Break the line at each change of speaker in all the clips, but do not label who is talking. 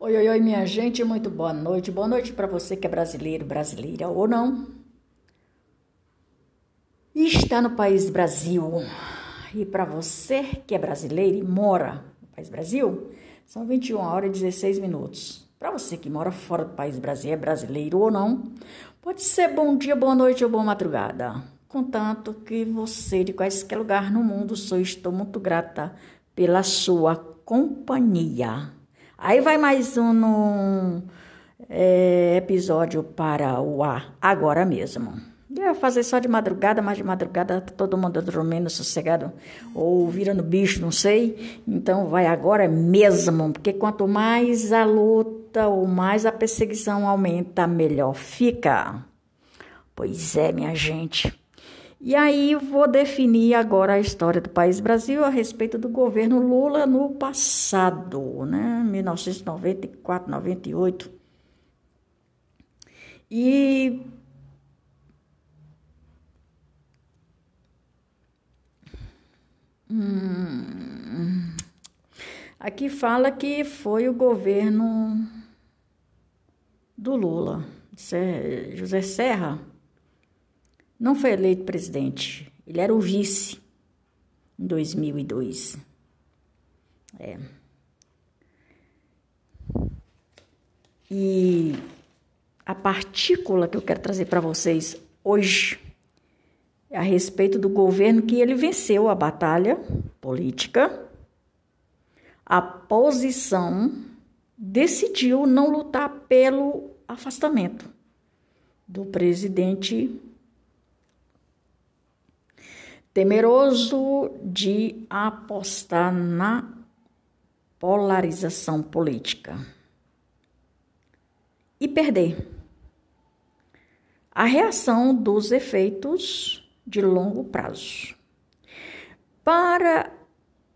Oi, oi, oi, minha gente, muito boa noite. Boa noite para você que é brasileiro, brasileira ou não. E está no país Brasil. E para você que é brasileiro e mora no país Brasil, são 21 horas e 16 minutos. Para você que mora fora do país Brasil, é brasileiro ou não, pode ser bom dia, boa noite ou boa madrugada. Contanto que você, de qualquer lugar no mundo, sou estou muito grata pela sua companhia. Aí vai mais um é, episódio para o ar, agora mesmo. Eu ia fazer só de madrugada, mas de madrugada tá todo mundo dormindo sossegado ou virando bicho, não sei. Então vai agora mesmo, porque quanto mais a luta ou mais a perseguição aumenta, melhor fica. Pois é, minha gente. E aí vou definir agora a história do país Brasil a respeito do governo Lula no passado, né? 1994, 98. E hum, aqui fala que foi o governo do Lula, José Serra não foi eleito presidente, ele era o vice em 2002. É. E a partícula que eu quero trazer para vocês hoje é a respeito do governo que ele venceu a batalha política. A posição decidiu não lutar pelo afastamento do presidente temeroso de apostar na polarização política e perder a reação dos efeitos de longo prazo. Para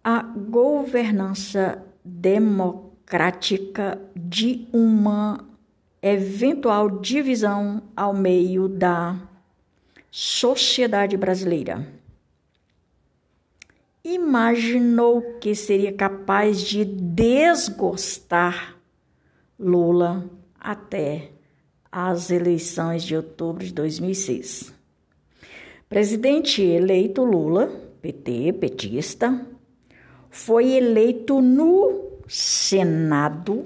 a governança democrática de uma eventual divisão ao meio da sociedade brasileira imaginou que seria capaz de desgostar Lula até as eleições de outubro de 2006. Presidente eleito Lula, PT, petista, foi eleito no Senado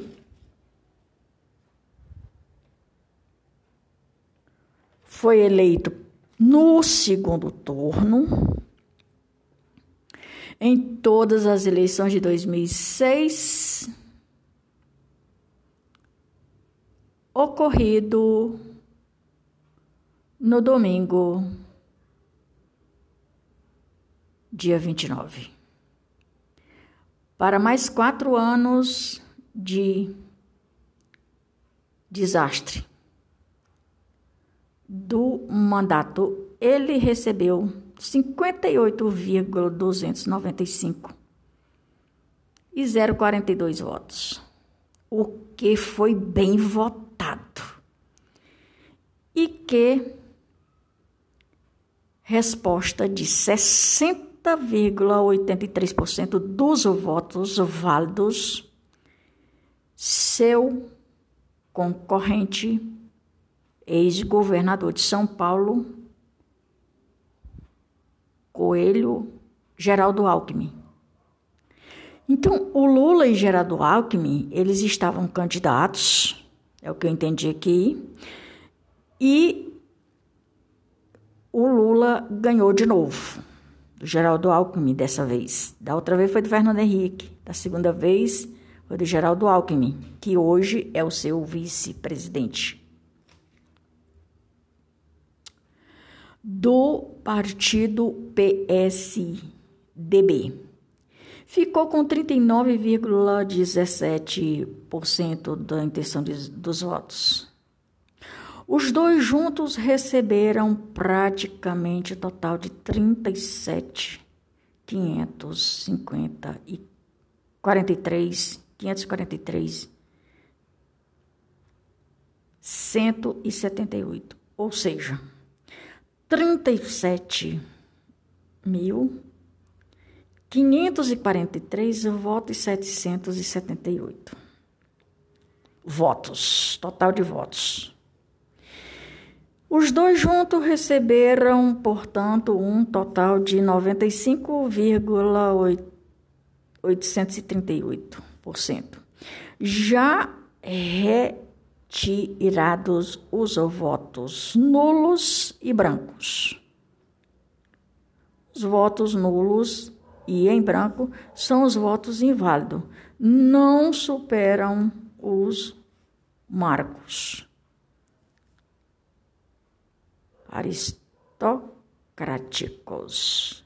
foi eleito no segundo turno em todas as eleições de 2006, ocorrido no domingo, dia 29. Para mais quatro anos de desastre do mandato, ele recebeu 58,295 e 0,42 votos, o que foi bem votado. E que resposta de 60,83% dos votos válidos, seu concorrente, ex-governador de São Paulo, Coelho, Geraldo Alckmin. Então, o Lula e Geraldo Alckmin, eles estavam candidatos, é o que eu entendi aqui, e o Lula ganhou de novo, do Geraldo Alckmin dessa vez. Da outra vez foi do Fernando Henrique, da segunda vez foi do Geraldo Alckmin, que hoje é o seu vice-presidente. Do partido PSDB. Ficou com 39,17% da intenção de, dos votos. Os dois juntos receberam praticamente total de 37,550 e 43, 543, 178. Ou seja, trinta mil quinhentos e quarenta e três votos e setecentos e setenta e oito. votos, total de votos. Os dois juntos receberam, portanto, um total de 95,838%. Já retirados os votos nulos e brancos. Os votos nulos e em branco são os votos inválidos, não superam os marcos. Aristocráticos.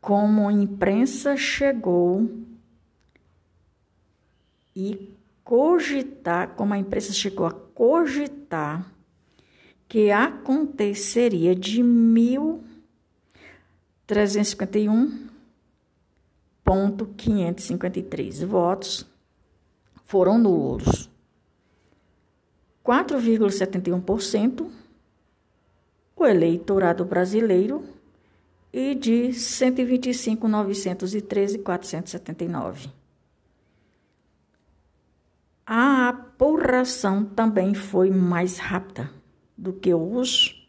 Como a imprensa chegou e cogitar, como a imprensa chegou a cogitar que aconteceria de 1351.553 votos foram nulos. 4,71% o eleitorado brasileiro e de 125.913.479. A apuração também foi mais rápida do que os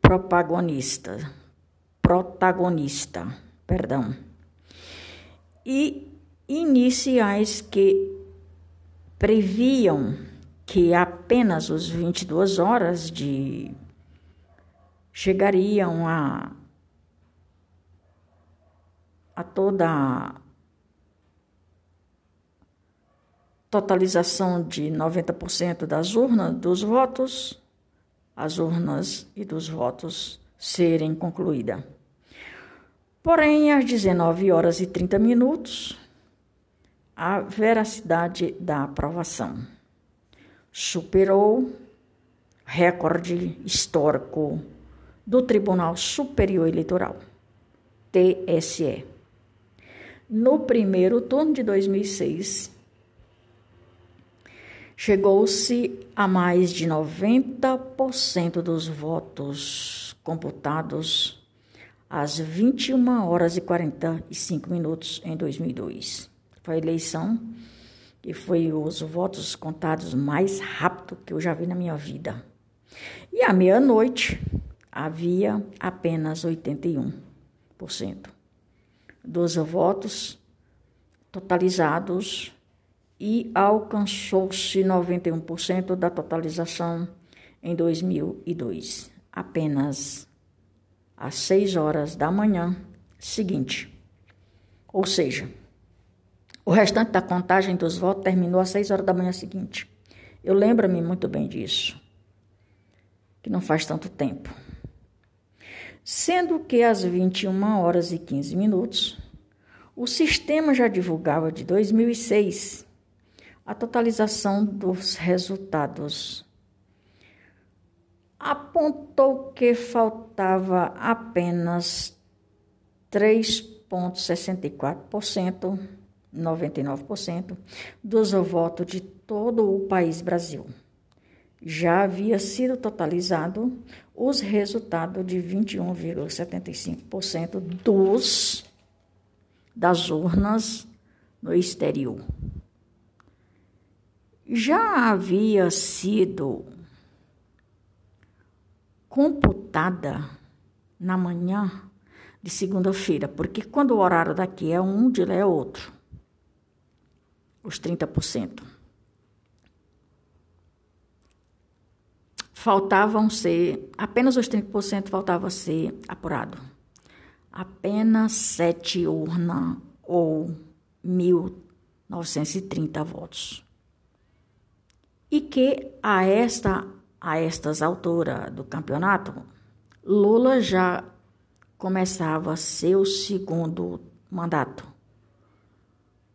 protagonista, protagonista, perdão, e iniciais que previam que apenas os 22 horas de chegariam a a toda a totalização de 90% das urnas dos votos, as urnas e dos votos serem concluída. Porém, às 19 horas e 30 minutos, a veracidade da aprovação superou recorde histórico do Tribunal Superior Eleitoral, TSE. No primeiro turno de 2006, chegou-se a mais de 90% dos votos computados às 21 horas e 45 minutos em 2002. Foi a eleição que foi os votos contados mais rápido que eu já vi na minha vida. E à meia-noite havia apenas 81% dos votos totalizados e alcançou-se 91% da totalização em 2002, apenas às 6 horas da manhã seguinte. Ou seja, o restante da contagem dos votos terminou às 6 horas da manhã seguinte. Eu lembro-me muito bem disso, que não faz tanto tempo sendo que às 21 horas e 15 minutos, o sistema já divulgava de 2006 a totalização dos resultados. Apontou que faltava apenas 3,64%, 99% dos votos de todo o país Brasil já havia sido totalizado os resultados de 21,75% dos das urnas no exterior. Já havia sido computada na manhã de segunda-feira, porque quando o horário daqui é um, de lá é outro. Os 30%. Faltavam ser, apenas os 30% faltava ser apurado. Apenas sete urnas ou 1.930 votos. E que a esta a estas alturas do campeonato, Lula já começava seu segundo mandato.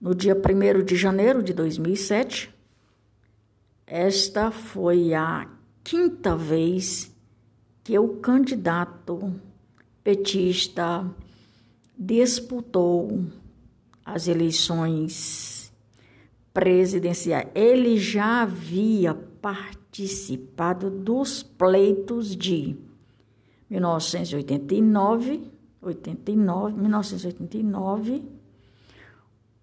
No dia 1 de janeiro de 2007, esta foi a quinta vez que o candidato petista disputou as eleições presidenciais. Ele já havia participado dos pleitos de 1989, 89, 1989,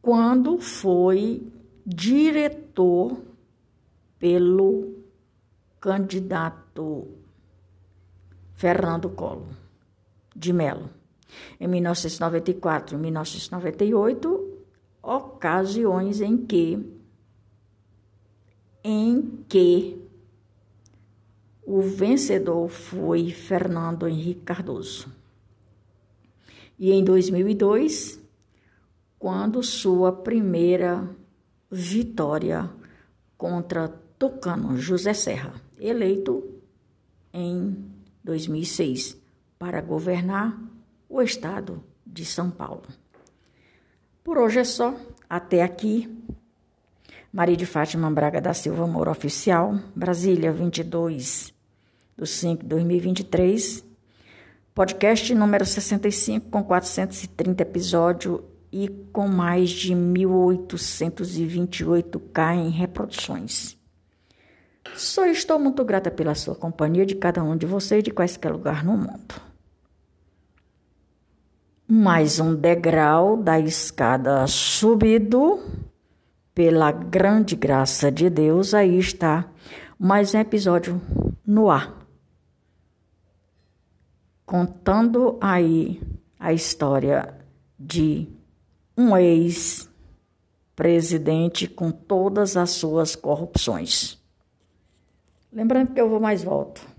quando foi diretor pelo candidato Fernando Collor de Mello. Em 1994 e 1998, ocasiões em que em que o vencedor foi Fernando Henrique Cardoso. E em 2002, quando sua primeira vitória contra Tucano José Serra, eleito em 2006 para governar o estado de São Paulo. Por hoje é só. Até aqui. Maria de Fátima Braga da Silva Moura Oficial, Brasília, 22 de 5 de 2023. Podcast número 65, com 430 episódios e com mais de 1.828k em reproduções. Só estou muito grata pela sua companhia de cada um de vocês de quaisquer lugar no mundo. Mais um degrau da escada subido pela grande graça de Deus, aí está mais um episódio no ar. Contando aí a história de um ex-presidente com todas as suas corrupções. Lembrando que eu vou mais volto.